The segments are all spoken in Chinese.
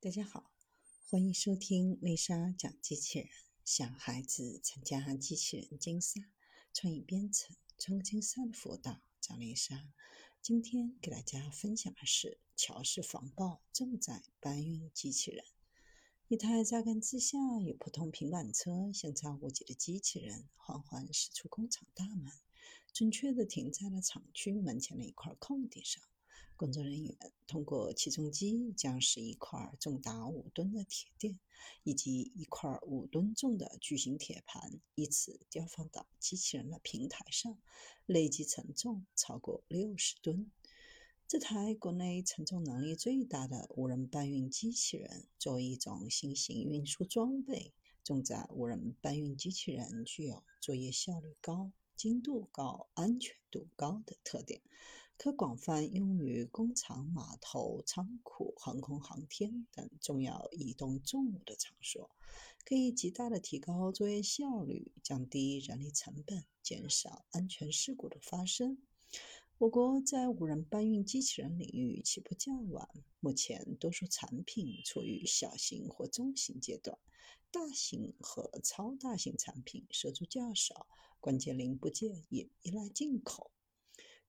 大家好，欢迎收听丽莎讲机器人，想孩子参加机器人竞赛、创意编程、创客竞赛的辅导，找丽莎。今天给大家分享的是乔氏防爆重载搬运机器人。一台榨干之下与普通平板车相差无几的机器人，缓缓驶出工厂大门，准确地停在了厂区门前的一块空地上。工作人员通过起重机将十一块重达五吨的铁垫以及一块五吨重的巨型铁盘依次吊放到机器人的平台上，累计承重超过六十吨。这台国内承重能力最大的无人搬运机器人，作为一种新型运输装备，重载无人搬运机器人具有作业效率高、精度高、安全度高的特点。可广泛用于工厂、码头、仓库、航空航天等重要移动重物的场所，可以极大的提高作业效率，降低人力成本，减少安全事故的发生。我国在无人搬运机器人领域起步较晚，目前多数产品处于小型或中型阶段，大型和超大型产品涉足较少，关键零部件也依赖进口。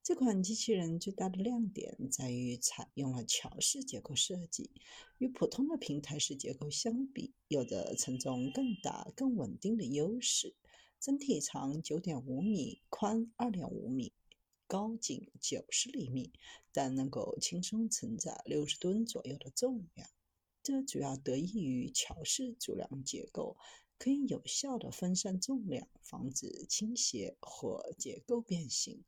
这款机器人最大的亮点在于采用了桥式结构设计，与普通的平台式结构相比，有着承重更大、更稳定的优势。整体长九点五米，宽二点五米，高仅九十厘米，但能够轻松承载六十吨左右的重量。这主要得益于桥式主梁结构，可以有效地分散重量，防止倾斜或结构变形。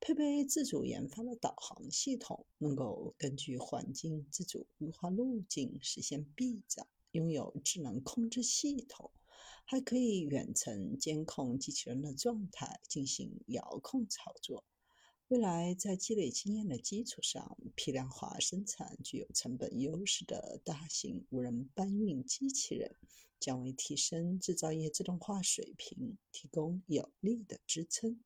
配备自主研发的导航系统，能够根据环境自主规划路径，实现避障。拥有智能控制系统，还可以远程监控机器人的状态，进行遥控操作。未来在积累经验的基础上，批量化生产具有成本优势的大型无人搬运机器人，将为提升制造业自动化水平提供有力的支撑。